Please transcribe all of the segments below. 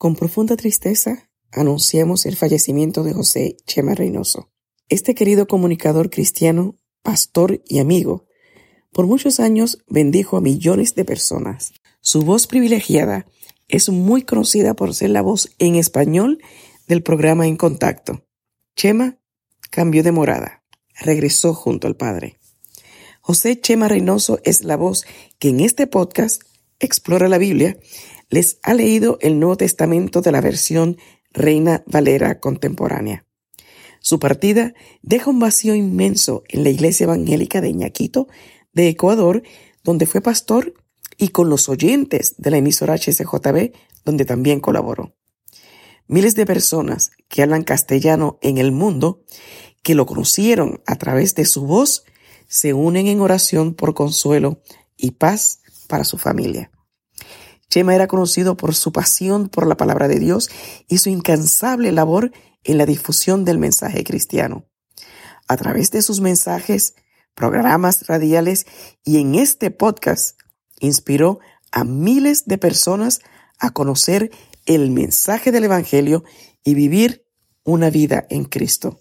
Con profunda tristeza anunciamos el fallecimiento de José Chema Reynoso. Este querido comunicador cristiano, pastor y amigo, por muchos años bendijo a millones de personas. Su voz privilegiada es muy conocida por ser la voz en español del programa En Contacto. Chema cambió de morada, regresó junto al Padre. José Chema Reynoso es la voz que en este podcast explora la Biblia les ha leído el Nuevo Testamento de la versión Reina Valera contemporánea. Su partida deja un vacío inmenso en la iglesia evangélica de Ñaquito, de Ecuador, donde fue pastor, y con los oyentes de la emisora HCJB, donde también colaboró. Miles de personas que hablan castellano en el mundo, que lo conocieron a través de su voz, se unen en oración por consuelo y paz para su familia. Chema era conocido por su pasión por la palabra de Dios y su incansable labor en la difusión del mensaje cristiano. A través de sus mensajes, programas radiales y en este podcast, inspiró a miles de personas a conocer el mensaje del Evangelio y vivir una vida en Cristo.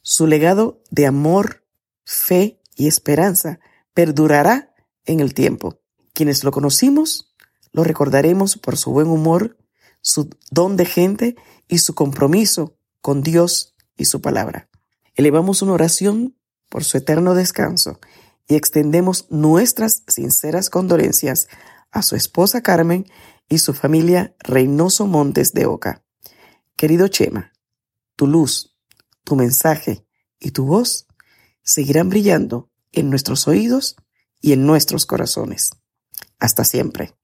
Su legado de amor, fe y esperanza perdurará en el tiempo. Quienes lo conocimos lo recordaremos por su buen humor, su don de gente y su compromiso con Dios y su palabra. Elevamos una oración por su eterno descanso y extendemos nuestras sinceras condolencias a su esposa Carmen y su familia Reynoso Montes de Oca. Querido Chema, tu luz, tu mensaje y tu voz seguirán brillando en nuestros oídos y en nuestros corazones. Hasta siempre.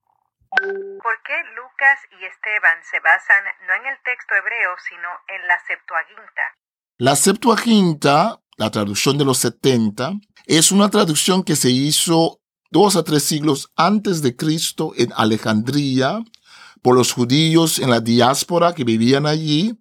Y Esteban se basan no en el texto hebreo, sino en la Septuaginta. La Septuaginta, la traducción de los 70, es una traducción que se hizo dos a tres siglos antes de Cristo en Alejandría por los judíos en la diáspora que vivían allí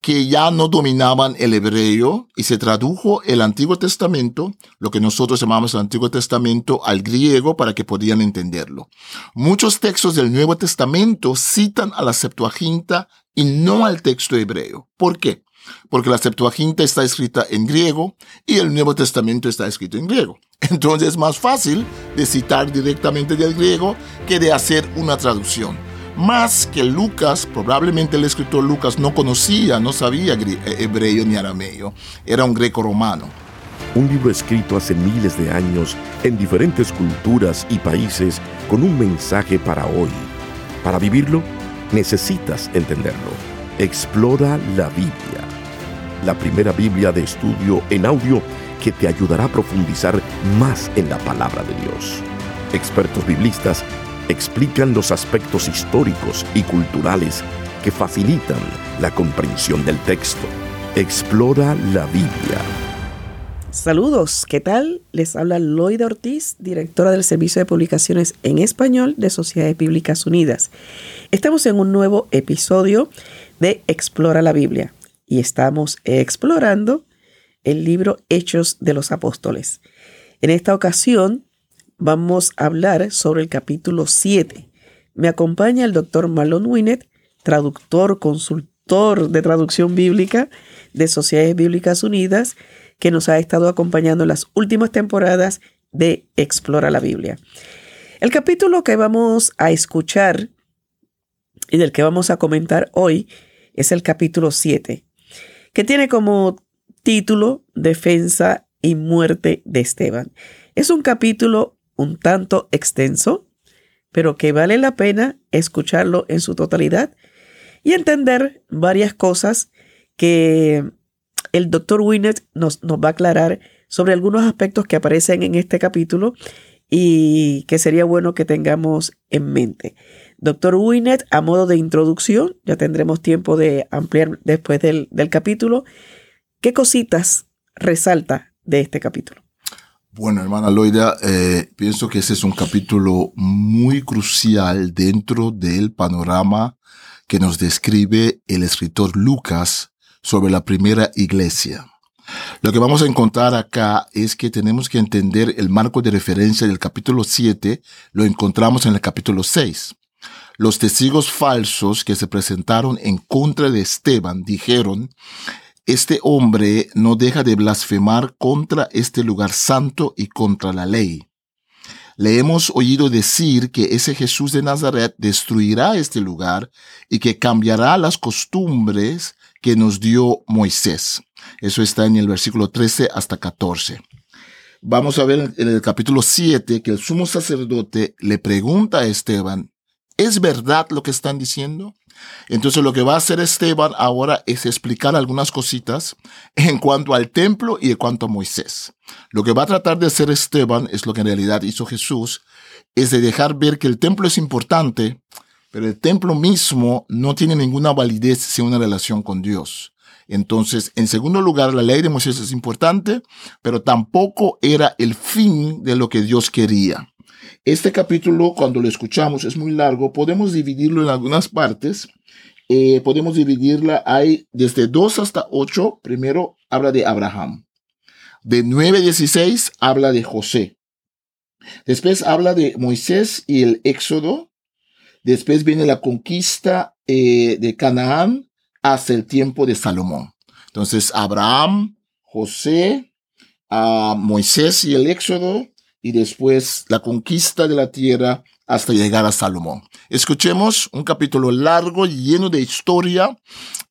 que ya no dominaban el hebreo y se tradujo el Antiguo Testamento, lo que nosotros llamamos el Antiguo Testamento, al griego para que podían entenderlo. Muchos textos del Nuevo Testamento citan a la Septuaginta y no al texto hebreo. ¿Por qué? Porque la Septuaginta está escrita en griego y el Nuevo Testamento está escrito en griego. Entonces es más fácil de citar directamente del griego que de hacer una traducción más que Lucas, probablemente el escritor Lucas no conocía, no sabía eh, hebreo ni arameo, era un greco romano. Un libro escrito hace miles de años en diferentes culturas y países con un mensaje para hoy. Para vivirlo, necesitas entenderlo. Explora la Biblia, la primera Biblia de estudio en audio que te ayudará a profundizar más en la palabra de Dios. Expertos biblistas explican los aspectos históricos y culturales que facilitan la comprensión del texto. Explora la Biblia. Saludos, ¿qué tal? Les habla Loida Ortiz, directora del Servicio de Publicaciones en Español de Sociedades Bíblicas Unidas. Estamos en un nuevo episodio de Explora la Biblia y estamos explorando el libro Hechos de los Apóstoles. En esta ocasión vamos a hablar sobre el capítulo 7. Me acompaña el doctor Malon Winnet, traductor, consultor de traducción bíblica de Sociedades Bíblicas Unidas, que nos ha estado acompañando en las últimas temporadas de Explora la Biblia. El capítulo que vamos a escuchar y del que vamos a comentar hoy es el capítulo 7, que tiene como título Defensa y muerte de Esteban. Es un capítulo un tanto extenso, pero que vale la pena escucharlo en su totalidad y entender varias cosas que el doctor Winnet nos, nos va a aclarar sobre algunos aspectos que aparecen en este capítulo y que sería bueno que tengamos en mente. Doctor Winnet, a modo de introducción, ya tendremos tiempo de ampliar después del, del capítulo, ¿qué cositas resalta de este capítulo? Bueno, hermana Loida, eh, pienso que ese es un capítulo muy crucial dentro del panorama que nos describe el escritor Lucas sobre la primera iglesia. Lo que vamos a encontrar acá es que tenemos que entender el marco de referencia del capítulo 7, lo encontramos en el capítulo 6. Los testigos falsos que se presentaron en contra de Esteban dijeron, este hombre no deja de blasfemar contra este lugar santo y contra la ley. Le hemos oído decir que ese Jesús de Nazaret destruirá este lugar y que cambiará las costumbres que nos dio Moisés. Eso está en el versículo 13 hasta 14. Vamos a ver en el capítulo 7 que el sumo sacerdote le pregunta a Esteban, ¿es verdad lo que están diciendo? Entonces lo que va a hacer Esteban ahora es explicar algunas cositas en cuanto al templo y en cuanto a Moisés. Lo que va a tratar de hacer Esteban es lo que en realidad hizo Jesús, es de dejar ver que el templo es importante, pero el templo mismo no tiene ninguna validez sin una relación con Dios. Entonces, en segundo lugar, la ley de Moisés es importante, pero tampoco era el fin de lo que Dios quería. Este capítulo, cuando lo escuchamos, es muy largo. Podemos dividirlo en algunas partes. Eh, podemos dividirla, hay desde 2 hasta 8. Primero habla de Abraham. De 9 a 16 habla de José. Después habla de Moisés y el Éxodo. Después viene la conquista eh, de Canaán hasta el tiempo de Salomón. Entonces, Abraham, José, a Moisés y el Éxodo, y después la conquista de la tierra hasta llegar a Salomón. Escuchemos un capítulo largo, lleno de historia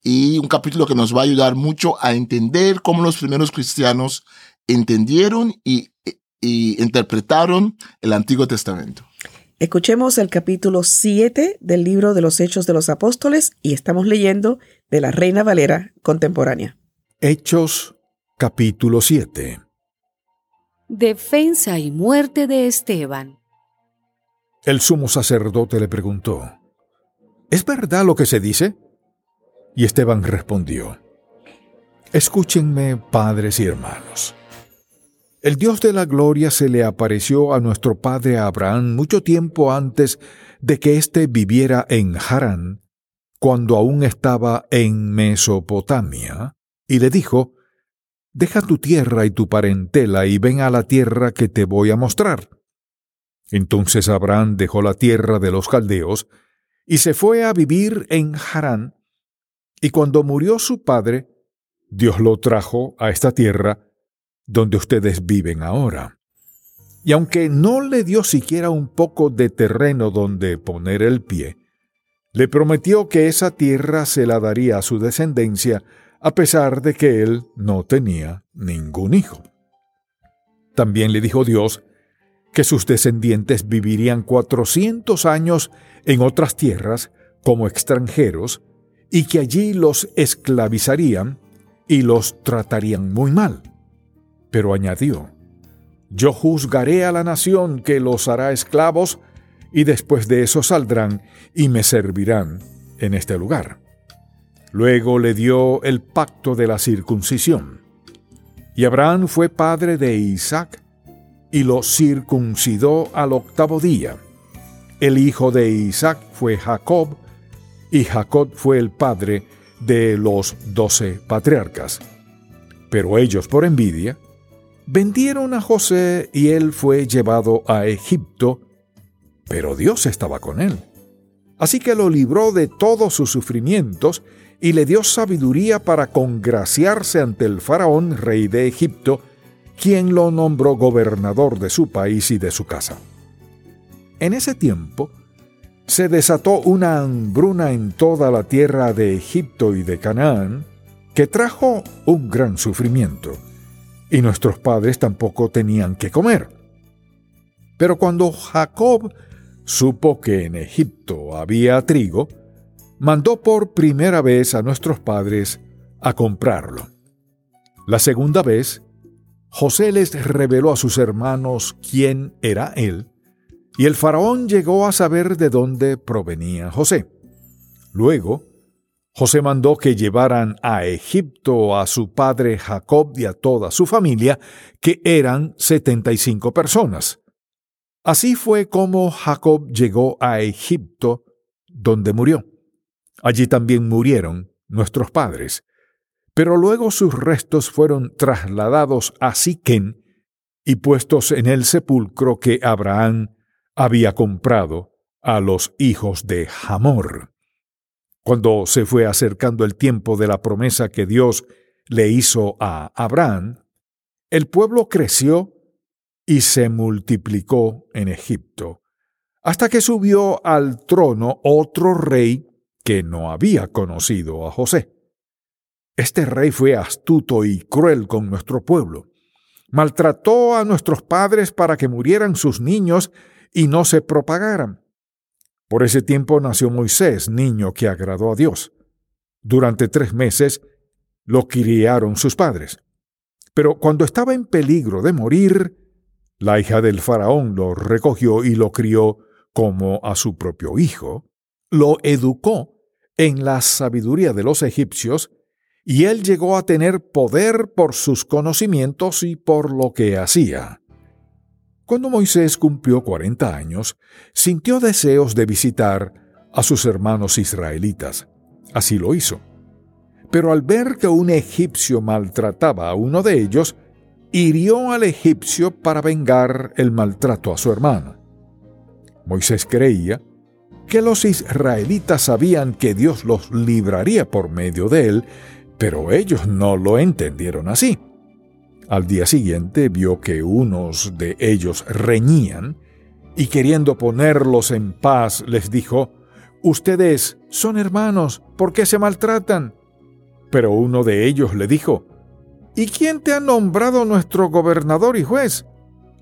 y un capítulo que nos va a ayudar mucho a entender cómo los primeros cristianos entendieron y, interpretaron el Antiguo Testamento. Escuchemos el capítulo 7 del libro de los Hechos de los Apóstoles y estamos leyendo de la Reina Valera contemporánea. Hechos capítulo 7 Defensa y muerte de Esteban. El sumo sacerdote le preguntó, ¿Es verdad lo que se dice? Y Esteban respondió, Escúchenme, padres y hermanos. El Dios de la gloria se le apareció a nuestro padre Abraham mucho tiempo antes de que éste viviera en Harán, cuando aún estaba en Mesopotamia, y le dijo, Deja tu tierra y tu parentela y ven a la tierra que te voy a mostrar. Entonces Abraham dejó la tierra de los caldeos y se fue a vivir en Harán, y cuando murió su padre, Dios lo trajo a esta tierra donde ustedes viven ahora. Y aunque no le dio siquiera un poco de terreno donde poner el pie, le prometió que esa tierra se la daría a su descendencia a pesar de que él no tenía ningún hijo. También le dijo Dios que sus descendientes vivirían cuatrocientos años en otras tierras como extranjeros y que allí los esclavizarían y los tratarían muy mal. Pero añadió, Yo juzgaré a la nación que los hará esclavos y después de eso saldrán y me servirán en este lugar. Luego le dio el pacto de la circuncisión. Y Abraham fue padre de Isaac y lo circuncidó al octavo día. El hijo de Isaac fue Jacob y Jacob fue el padre de los doce patriarcas. Pero ellos, por envidia, vendieron a José y él fue llevado a Egipto, pero Dios estaba con él. Así que lo libró de todos sus sufrimientos y le dio sabiduría para congraciarse ante el faraón, rey de Egipto, quien lo nombró gobernador de su país y de su casa. En ese tiempo, se desató una hambruna en toda la tierra de Egipto y de Canaán, que trajo un gran sufrimiento, y nuestros padres tampoco tenían que comer. Pero cuando Jacob supo que en Egipto había trigo, mandó por primera vez a nuestros padres a comprarlo. La segunda vez, José les reveló a sus hermanos quién era él, y el faraón llegó a saber de dónde provenía José. Luego, José mandó que llevaran a Egipto a su padre Jacob y a toda su familia, que eran setenta y cinco personas. Así fue como Jacob llegó a Egipto, donde murió. Allí también murieron nuestros padres, pero luego sus restos fueron trasladados a Siquén y puestos en el sepulcro que Abraham había comprado a los hijos de Hamor. Cuando se fue acercando el tiempo de la promesa que Dios le hizo a Abraham, el pueblo creció y se multiplicó en Egipto, hasta que subió al trono otro rey que no había conocido a José. Este rey fue astuto y cruel con nuestro pueblo. Maltrató a nuestros padres para que murieran sus niños y no se propagaran. Por ese tiempo nació Moisés, niño que agradó a Dios. Durante tres meses lo criaron sus padres. Pero cuando estaba en peligro de morir, la hija del faraón lo recogió y lo crió como a su propio hijo, lo educó en la sabiduría de los egipcios, y él llegó a tener poder por sus conocimientos y por lo que hacía. Cuando Moisés cumplió cuarenta años, sintió deseos de visitar a sus hermanos israelitas. Así lo hizo. Pero al ver que un egipcio maltrataba a uno de ellos, hirió al egipcio para vengar el maltrato a su hermano. Moisés creía que los israelitas sabían que Dios los libraría por medio de él, pero ellos no lo entendieron así. Al día siguiente vio que unos de ellos reñían y queriendo ponerlos en paz les dijo, Ustedes son hermanos, ¿por qué se maltratan? Pero uno de ellos le dijo, ¿Y quién te ha nombrado nuestro gobernador y juez?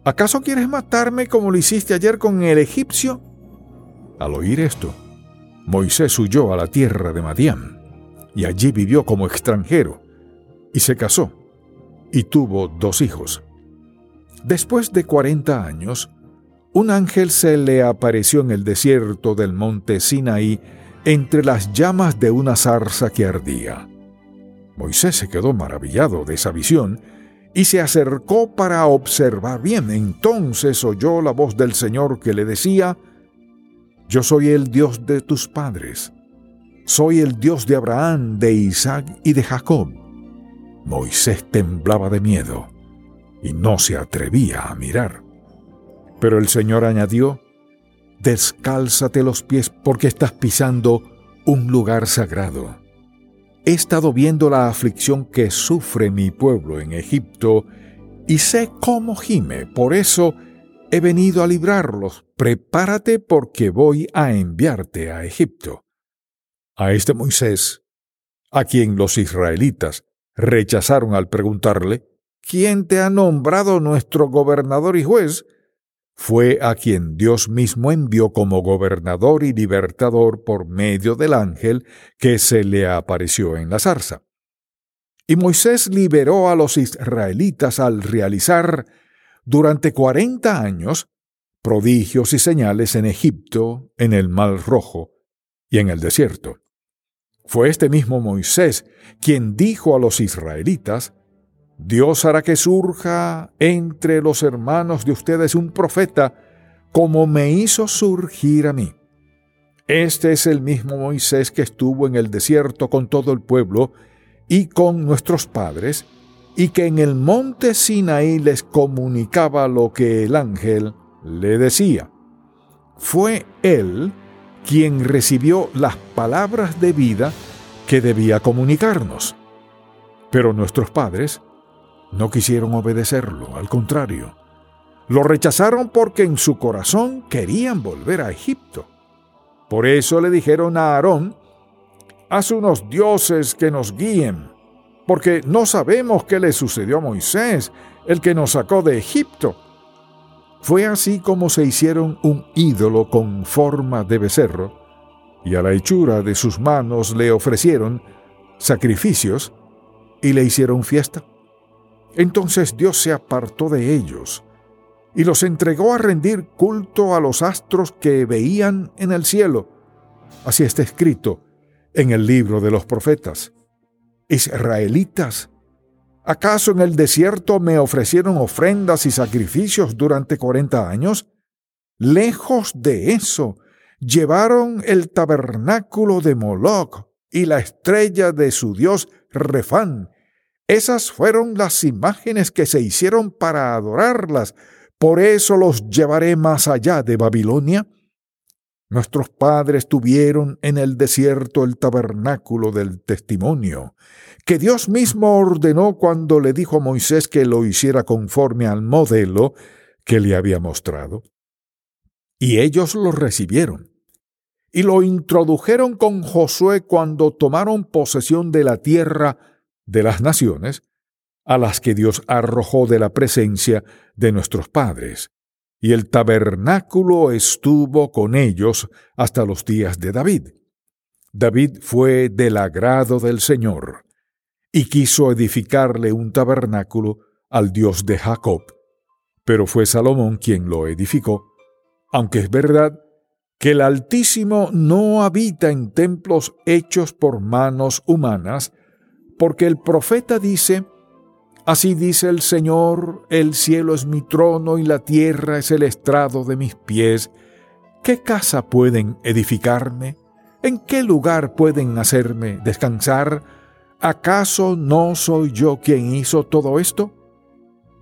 ¿Acaso quieres matarme como lo hiciste ayer con el egipcio? Al oír esto, Moisés huyó a la tierra de Madián, y allí vivió como extranjero, y se casó, y tuvo dos hijos. Después de cuarenta años, un ángel se le apareció en el desierto del monte Sinaí entre las llamas de una zarza que ardía. Moisés se quedó maravillado de esa visión y se acercó para observar bien. Entonces oyó la voz del Señor que le decía, Yo soy el Dios de tus padres, soy el Dios de Abraham, de Isaac y de Jacob. Moisés temblaba de miedo y no se atrevía a mirar. Pero el Señor añadió, Descálzate los pies porque estás pisando un lugar sagrado he estado viendo la aflicción que sufre mi pueblo en Egipto y sé cómo gime, por eso he venido a librarlos. Prepárate porque voy a enviarte a Egipto. A este Moisés, a quien los israelitas rechazaron al preguntarle, ¿quién te ha nombrado nuestro gobernador y juez? fue a quien Dios mismo envió como gobernador y libertador por medio del ángel que se le apareció en la zarza. Y Moisés liberó a los israelitas al realizar durante cuarenta años prodigios y señales en Egipto, en el Mar Rojo y en el desierto. Fue este mismo Moisés quien dijo a los israelitas, Dios hará que surja entre los hermanos de ustedes un profeta como me hizo surgir a mí. Este es el mismo Moisés que estuvo en el desierto con todo el pueblo y con nuestros padres, y que en el monte Sinaí les comunicaba lo que el ángel le decía. Fue él quien recibió las palabras de vida que debía comunicarnos. Pero nuestros padres no quisieron obedecerlo, al contrario. Lo rechazaron porque en su corazón querían volver a Egipto. Por eso le dijeron a Aarón, haz unos dioses que nos guíen, porque no sabemos qué le sucedió a Moisés, el que nos sacó de Egipto. Fue así como se hicieron un ídolo con forma de becerro, y a la hechura de sus manos le ofrecieron sacrificios y le hicieron fiesta. Entonces Dios se apartó de ellos y los entregó a rendir culto a los astros que veían en el cielo. Así está escrito en el libro de los profetas. Israelitas, ¿acaso en el desierto me ofrecieron ofrendas y sacrificios durante cuarenta años? Lejos de eso, llevaron el tabernáculo de Moloch y la estrella de su dios Refán esas fueron las imágenes que se hicieron para adorarlas. Por eso los llevaré más allá de Babilonia. Nuestros padres tuvieron en el desierto el tabernáculo del testimonio, que Dios mismo ordenó cuando le dijo a Moisés que lo hiciera conforme al modelo que le había mostrado. Y ellos lo recibieron. Y lo introdujeron con Josué cuando tomaron posesión de la tierra de las naciones, a las que Dios arrojó de la presencia de nuestros padres y el tabernáculo estuvo con ellos hasta los días de David. David fue del agrado del Señor y quiso edificarle un tabernáculo al Dios de Jacob, pero fue Salomón quien lo edificó, aunque es verdad que el Altísimo no habita en templos hechos por manos humanas, porque el profeta dice, Así dice el Señor, el cielo es mi trono y la tierra es el estrado de mis pies. ¿Qué casa pueden edificarme? ¿En qué lugar pueden hacerme descansar? ¿Acaso no soy yo quien hizo todo esto?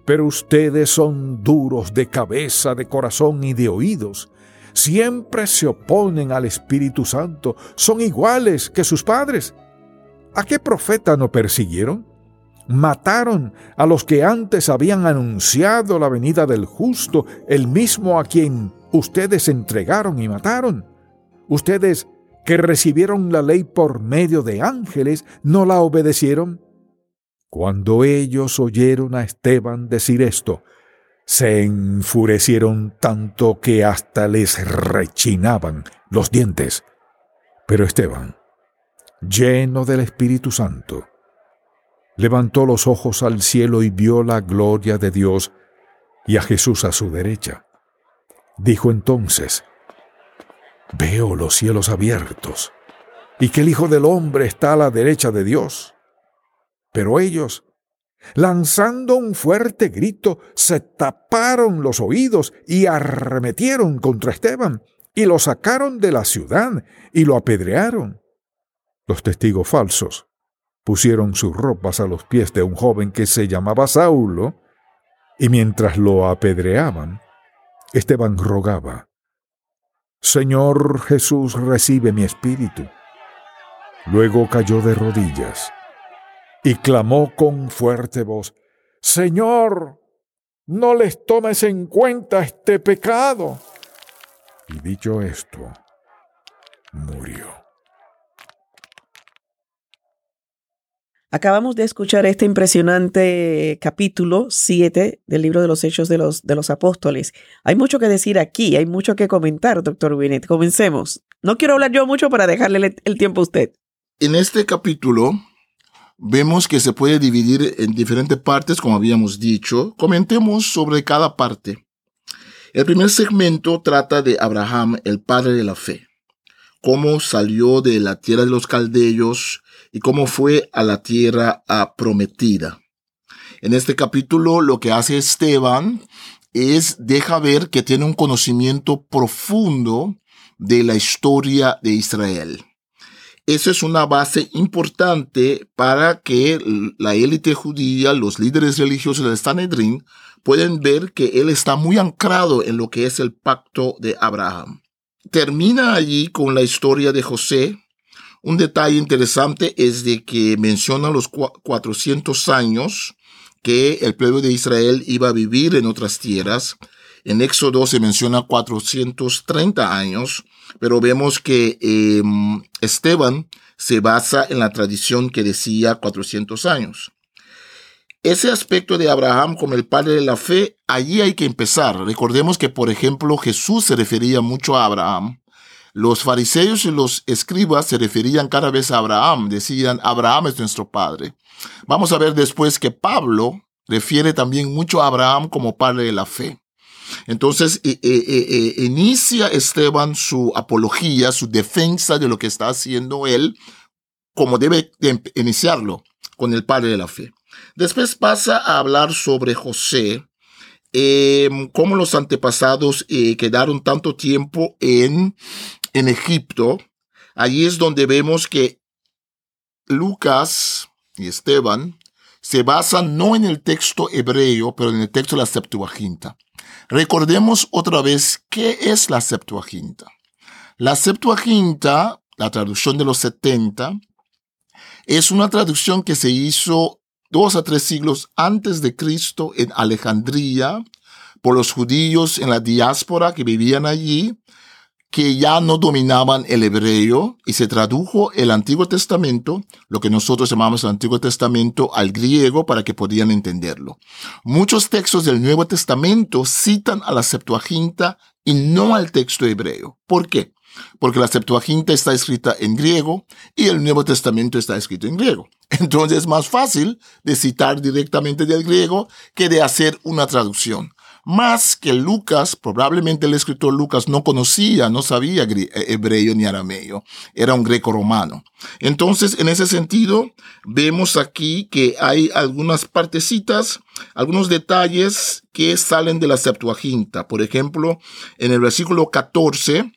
Pero ustedes son duros de cabeza, de corazón y de oídos. Siempre se oponen al Espíritu Santo. Son iguales que sus padres. ¿A qué profeta no persiguieron? Mataron a los que antes habían anunciado la venida del justo, el mismo a quien ustedes entregaron y mataron. Ustedes que recibieron la ley por medio de ángeles, ¿no la obedecieron? Cuando ellos oyeron a Esteban decir esto, se enfurecieron tanto que hasta les rechinaban los dientes. Pero Esteban, lleno del Espíritu Santo, levantó los ojos al cielo y vio la gloria de Dios y a Jesús a su derecha. Dijo entonces, Veo los cielos abiertos y que el Hijo del Hombre está a la derecha de Dios. Pero ellos, lanzando un fuerte grito, se taparon los oídos y arremetieron contra Esteban y lo sacaron de la ciudad y lo apedrearon. Los testigos falsos pusieron sus ropas a los pies de un joven que se llamaba Saulo, y mientras lo apedreaban, Esteban rogaba, Señor Jesús, recibe mi espíritu. Luego cayó de rodillas y clamó con fuerte voz, Señor, no les tomes en cuenta este pecado. Y dicho esto, murió. Acabamos de escuchar este impresionante capítulo 7 del libro de los Hechos de los, de los Apóstoles. Hay mucho que decir aquí, hay mucho que comentar, doctor Winnet. Comencemos. No quiero hablar yo mucho para dejarle el tiempo a usted. En este capítulo vemos que se puede dividir en diferentes partes, como habíamos dicho. Comentemos sobre cada parte. El primer segmento trata de Abraham, el padre de la fe. Cómo salió de la tierra de los caldeos, y cómo fue a la tierra prometida. En este capítulo lo que hace Esteban es deja ver que tiene un conocimiento profundo de la historia de Israel. Eso es una base importante para que la élite judía, los líderes religiosos del Sanedrín, pueden ver que él está muy anclado en lo que es el pacto de Abraham. Termina allí con la historia de José, un detalle interesante es de que menciona los 400 años que el pueblo de Israel iba a vivir en otras tierras. En Éxodo se menciona 430 años, pero vemos que em, Esteban se basa en la tradición que decía 400 años. Ese aspecto de Abraham como el padre de la fe, allí hay que empezar. Recordemos que, por ejemplo, Jesús se refería mucho a Abraham los fariseos y los escribas se referían cada vez a Abraham, decían, Abraham es nuestro padre. Vamos a ver después que Pablo refiere también mucho a Abraham como padre de la fe. Entonces e, e, e, inicia Esteban su apología, su defensa de lo que está haciendo él, como debe iniciarlo, con el padre de la fe. Después pasa a hablar sobre José, eh, cómo los antepasados eh, quedaron tanto tiempo en en Egipto, allí es donde vemos que Lucas y Esteban se basan no en el texto hebreo, pero en el texto de la Septuaginta. Recordemos otra vez qué es la Septuaginta. La Septuaginta, la traducción de los 70, es una traducción que se hizo dos a tres siglos antes de Cristo en Alejandría por los judíos en la diáspora que vivían allí que ya no dominaban el hebreo y se tradujo el Antiguo Testamento, lo que nosotros llamamos el Antiguo Testamento, al griego para que podían entenderlo. Muchos textos del Nuevo Testamento citan a la Septuaginta y no al texto hebreo. ¿Por qué? Porque la Septuaginta está escrita en griego y el Nuevo Testamento está escrito en griego. Entonces es más fácil de citar directamente del griego que de hacer una traducción más que Lucas, probablemente el escritor Lucas no conocía, no sabía eh, hebreo ni arameo, era un greco romano. Entonces, en ese sentido, vemos aquí que hay algunas partecitas, algunos detalles que salen de la Septuaginta. Por ejemplo, en el versículo 14,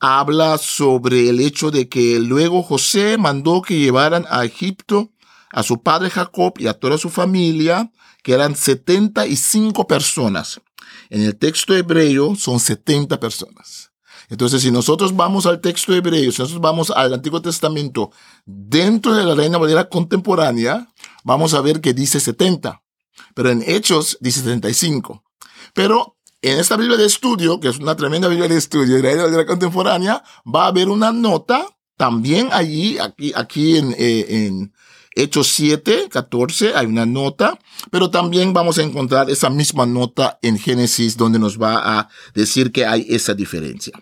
habla sobre el hecho de que luego José mandó que llevaran a Egipto a su padre Jacob y a toda su familia, que eran 75 personas. En el texto hebreo son 70 personas. Entonces, si nosotros vamos al texto hebreo, si nosotros vamos al Antiguo Testamento dentro de la Reina Valera contemporánea, vamos a ver que dice 70. Pero en Hechos dice 75. Pero en esta Biblia de estudio, que es una tremenda Biblia de estudio de la Reina Valera contemporánea, va a haber una nota también allí, aquí, aquí en, eh, en Hechos 7, 14, hay una nota, pero también vamos a encontrar esa misma nota en Génesis donde nos va a decir que hay esa diferencia.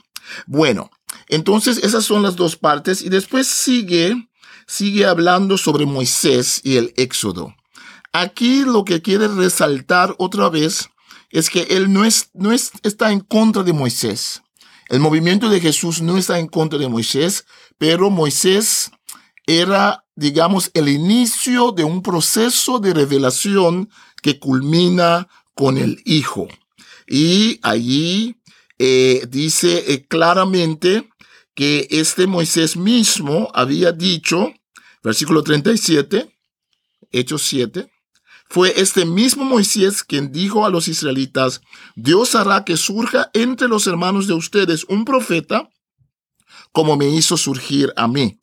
Bueno, entonces esas son las dos partes y después sigue, sigue hablando sobre Moisés y el Éxodo. Aquí lo que quiere resaltar otra vez es que él no, es, no es, está en contra de Moisés. El movimiento de Jesús no está en contra de Moisés, pero Moisés era, digamos, el inicio de un proceso de revelación que culmina con el Hijo. Y allí eh, dice eh, claramente que este Moisés mismo había dicho, versículo 37, Hechos 7, fue este mismo Moisés quien dijo a los israelitas, Dios hará que surja entre los hermanos de ustedes un profeta como me hizo surgir a mí.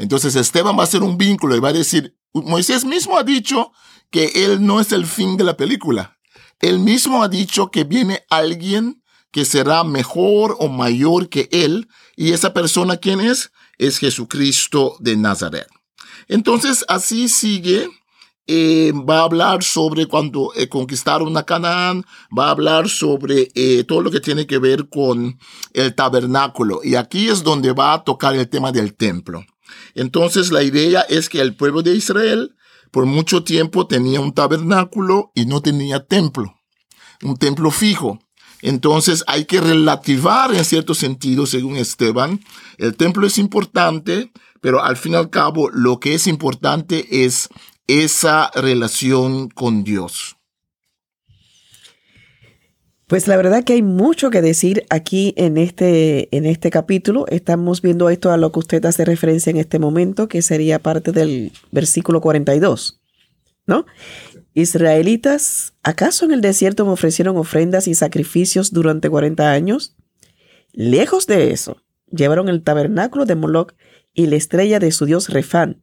Entonces Esteban va a hacer un vínculo y va a decir, Moisés mismo ha dicho que él no es el fin de la película. Él mismo ha dicho que viene alguien que será mejor o mayor que él, y esa persona, ¿quién es? Es Jesucristo de Nazaret. Entonces, así sigue. Eh, va a hablar sobre cuando eh, conquistaron a Canaán, va a hablar sobre eh, todo lo que tiene que ver con el tabernáculo. Y aquí es donde va a tocar el tema del templo. Entonces la idea es que el pueblo de Israel por mucho tiempo tenía un tabernáculo y no tenía templo, un templo fijo. Entonces hay que relativar en cierto sentido, según Esteban. El templo es importante, pero al fin y al cabo lo que es importante es esa relación con Dios. Pues la verdad que hay mucho que decir aquí en este, en este capítulo. Estamos viendo esto a lo que usted hace referencia en este momento, que sería parte del versículo 42. ¿No? Israelitas, ¿acaso en el desierto me ofrecieron ofrendas y sacrificios durante 40 años? Lejos de eso, llevaron el tabernáculo de Moloch y la estrella de su dios Refán.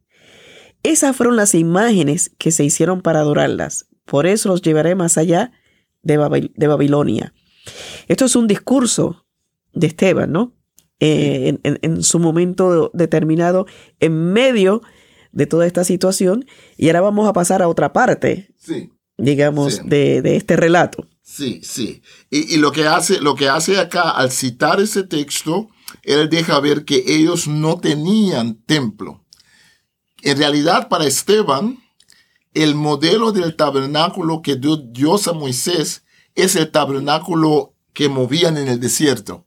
Esas fueron las imágenes que se hicieron para adorarlas. Por eso los llevaré más allá de, Babilonia. Esto es un discurso de Esteban, ¿no? Eh, en, su momento determinado, en medio de toda esta situación. Y ahora vamos a pasar a otra parte, digamos, De, este relato. Sí, sí. Y, y, lo, que hace, lo que hace acá, al citar ese texto, él deja ver que ellos no tenían templo. En realidad, para Esteban, el modelo del tabernáculo que dio Dios a Moisés es el tabernáculo que movían en el desierto.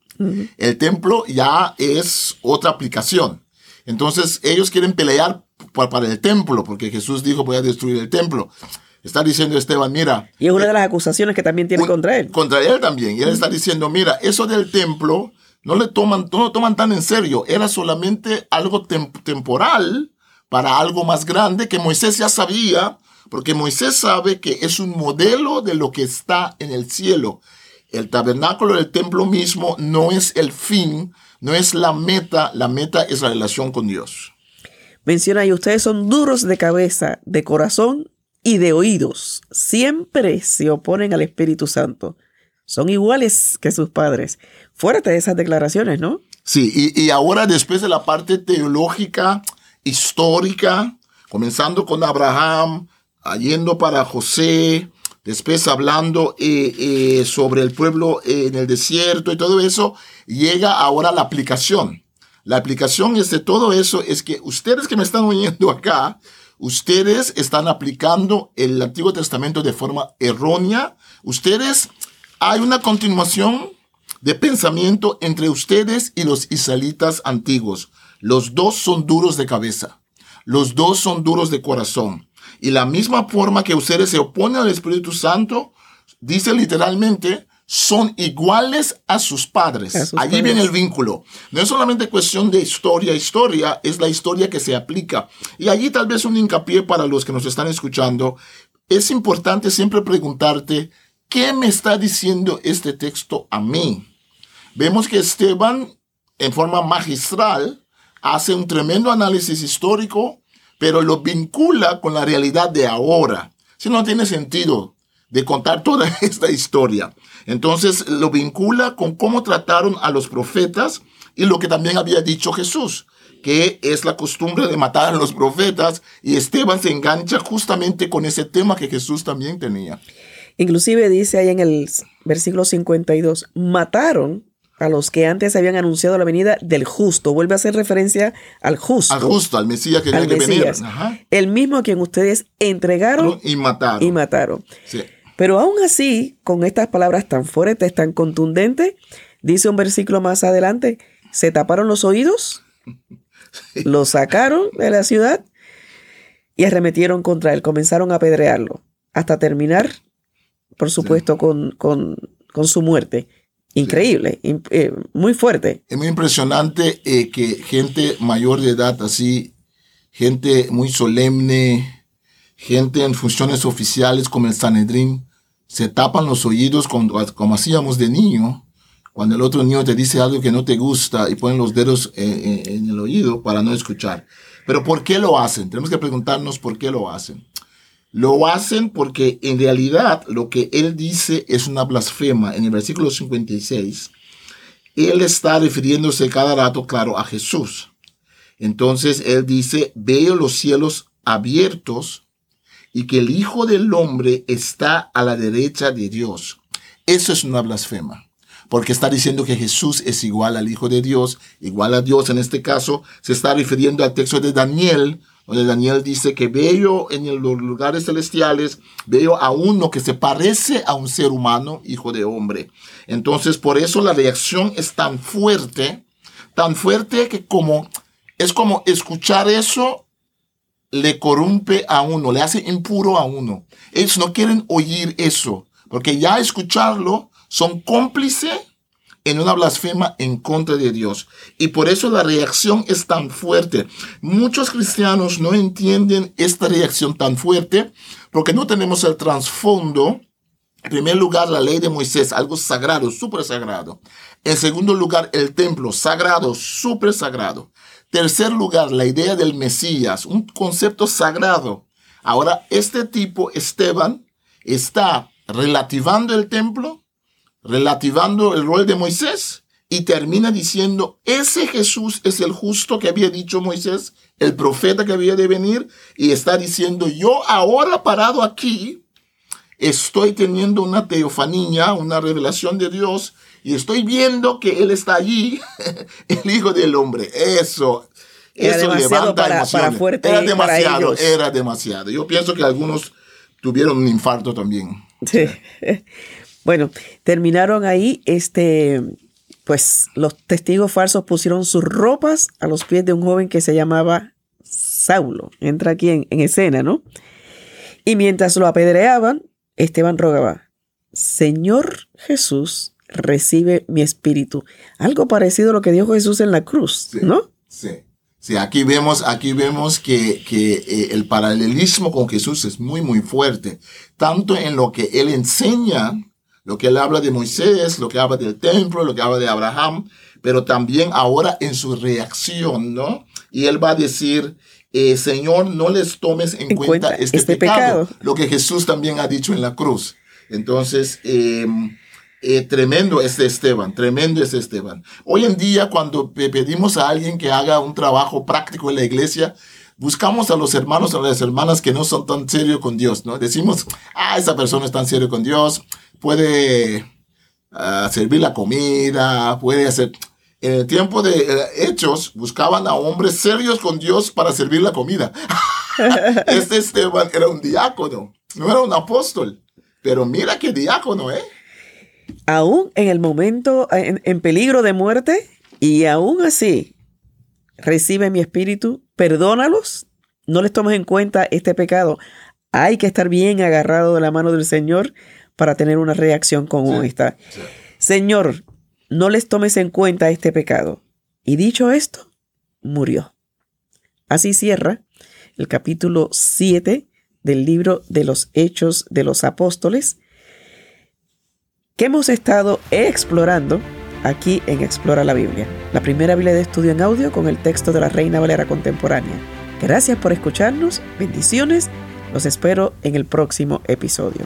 El templo ya es otra aplicación. Entonces ellos quieren pelear para el templo, porque Jesús dijo voy a destruir el templo. Está diciendo Esteban, mira. Y es una de las acusaciones que también tiene contra él. Contra él también. Y él está diciendo, mira, eso del templo no le toman, no lo toman tan en serio. Era solamente algo temporal para algo más grande que Moisés ya sabía, porque Moisés sabe que es un modelo de lo que está en el cielo. El tabernáculo del templo mismo no es el fin, no es la meta, la meta es la relación con Dios. Menciona ahí, ustedes son duros de cabeza, de corazón y de oídos. Siempre se oponen al Espíritu Santo. Son iguales que sus padres. Fuerte esas declaraciones, ¿no? Sí, y, y ahora después de la parte teológica, histórica, comenzando con Abraham, yendo para José, después hablando eh, eh, sobre el pueblo eh, en el desierto y todo eso, llega ahora la aplicación. La aplicación es de todo eso, es que ustedes que me están oyendo acá, ustedes están aplicando el Antiguo Testamento de forma errónea. Ustedes, hay una continuación de pensamiento entre ustedes y los israelitas antiguos. Los dos son duros de cabeza. Los dos son duros de corazón. Y la misma forma que ustedes se oponen al Espíritu Santo, dice literalmente, son iguales a sus padres. A sus Allí padres. viene el vínculo. No es solamente cuestión de historia, historia, es la historia que se aplica. Y allí tal vez un hincapié para los que nos están escuchando. Es importante siempre preguntarte, ¿qué me está diciendo este texto a mí? Vemos que Esteban, en forma magistral, hace un tremendo análisis histórico, pero lo vincula con la realidad de ahora. Si no tiene sentido de contar toda esta historia. Entonces lo vincula con cómo trataron a los profetas y lo que también había dicho Jesús, que es la costumbre de matar a los profetas y Esteban se engancha justamente con ese tema que Jesús también tenía. Inclusive dice ahí en el versículo 52, mataron a los que antes habían anunciado la venida del justo. Vuelve a hacer referencia al justo. Al justo, al Mesías que al que venir. Ajá. El mismo a quien ustedes entregaron Y mataron. y mataron. Sí. Pero aún así, con estas palabras tan fuertes, tan contundentes, dice un versículo más adelante, se taparon los oídos, lo sacaron de la ciudad y arremetieron contra él, comenzaron a apedrearlo, hasta terminar, por supuesto, con, con- con su muerte. Increíble, eh, muy fuerte. Es muy impresionante eh, que gente mayor de edad, así, gente muy solemne, gente en funciones oficiales como el Sanedrín, se tapan los oídos cuando- como hacíamos de niño, cuando el otro niño te dice algo que no te gusta y ponen los dedos eh, en el oído para no escuchar. Pero ¿por qué lo hacen? Tenemos que preguntarnos por qué lo hacen. Lo hacen porque en realidad lo que él dice es una blasfema. En el versículo 56, él está refiriéndose cada rato, claro, a Jesús. Entonces él dice, veo los cielos abiertos y que el Hijo del Hombre está a la derecha de Dios. Eso es una blasfema. Porque está diciendo que Jesús es igual al Hijo de Dios, igual a Dios. En este caso, se está refiriendo al texto de Daniel, Daniel dice que veo en los lugares celestiales, veo a uno que se parece a un ser humano, hijo de hombre. Entonces, por eso la reacción es tan fuerte, tan fuerte que como, es como escuchar eso le corrompe a uno, le hace impuro a uno. Ellos no quieren oír eso, porque ya escucharlo son cómplices en una blasfema en contra de Dios. Y por eso la reacción es tan fuerte. Muchos cristianos no entienden esta reacción tan fuerte porque no tenemos el trasfondo. En primer lugar, la ley de Moisés, algo sagrado, súper sagrado. En segundo lugar, el templo, sagrado, súper sagrado. Tercer lugar, la idea del Mesías, un concepto sagrado. Ahora, este tipo, Esteban, está relativando el templo, relativando el rol de Moisés y termina diciendo, ese Jesús es el justo que había dicho Moisés, el profeta que había de venir, y está diciendo, yo ahora parado aquí, estoy teniendo una teofanía, una revelación de Dios, y estoy viendo que Él está allí, el Hijo del Hombre. Eso, Era eso levanta para- emociones. para fuerte Era demasiado, era demasiado. Yo pienso que algunos tuvieron un infarto también. Sí. Bueno, terminaron ahí, este, pues los testigos falsos pusieron sus ropas a los pies de un joven que se llamaba Saulo. Entra aquí en, en escena, ¿no? Y mientras lo apedreaban, Esteban rogaba, Señor Jesús, recibe mi espíritu. Algo parecido a lo que dijo Jesús en la cruz, Sí. ¿no? Sí. Sí, aquí vemos, aquí vemos que, que eh, el paralelismo con Jesús es muy, muy fuerte. Tanto en lo que él enseña Lo que él habla de Moisés, lo que habla del templo, lo que habla de Abraham, pero también ahora en su reacción, ¿no? Y él va a decir, eh, Señor, no les tomes en, cuenta, este, este pecado, lo que Jesús también ha dicho en la cruz. Entonces, em, eh, tremendo este Esteban, tremendo este Esteban. Hoy en día, cuando pedimos a alguien que haga un trabajo práctico en la iglesia, buscamos a los hermanos o a las hermanas que no son tan serios con Dios, ¿no? Decimos, ah, esa persona es tan serio con Dios, puede ah, servir la comida, puede hacer... En el tiempo de eh, Hechos, buscaban a hombres serios con Dios para servir la comida. este Esteban era un diácono, no era un apóstol. Pero mira qué diácono, ¿eh? aún en el momento, en, peligro de muerte, y aún así recibe mi espíritu, perdónalos, no les tomes en cuenta este pecado. Hay que estar bien agarrado de la mano del Señor para tener una reacción como esta. Señor, no les tomes en cuenta este pecado. Y dicho esto, murió. Así cierra el capítulo 7 del libro de los Hechos de los Apóstoles que hemos estado explorando aquí en Explora la Biblia, la primera Biblia de estudio en audio con el texto de la Reina Valera Contemporánea. Gracias por escucharnos, bendiciones, los espero en el próximo episodio.